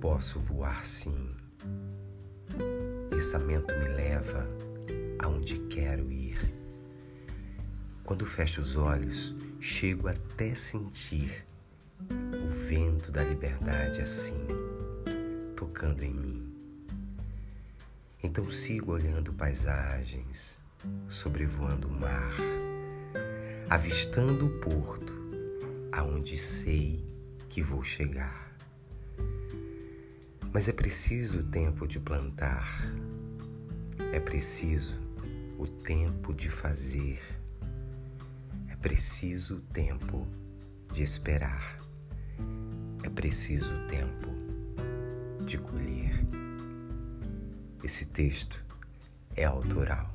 posso voar sim. Pensamento me leva aonde quero ir. Quando fecho os olhos, chego até sentir o vento da liberdade assim, tocando em mim. Então sigo olhando paisagens, sobrevoando o mar, avistando o porto, aonde sei que vou chegar. Mas é preciso o tempo de plantar, é preciso o tempo de fazer, é preciso o tempo de esperar, é preciso o tempo de colher. Esse texto é autoral.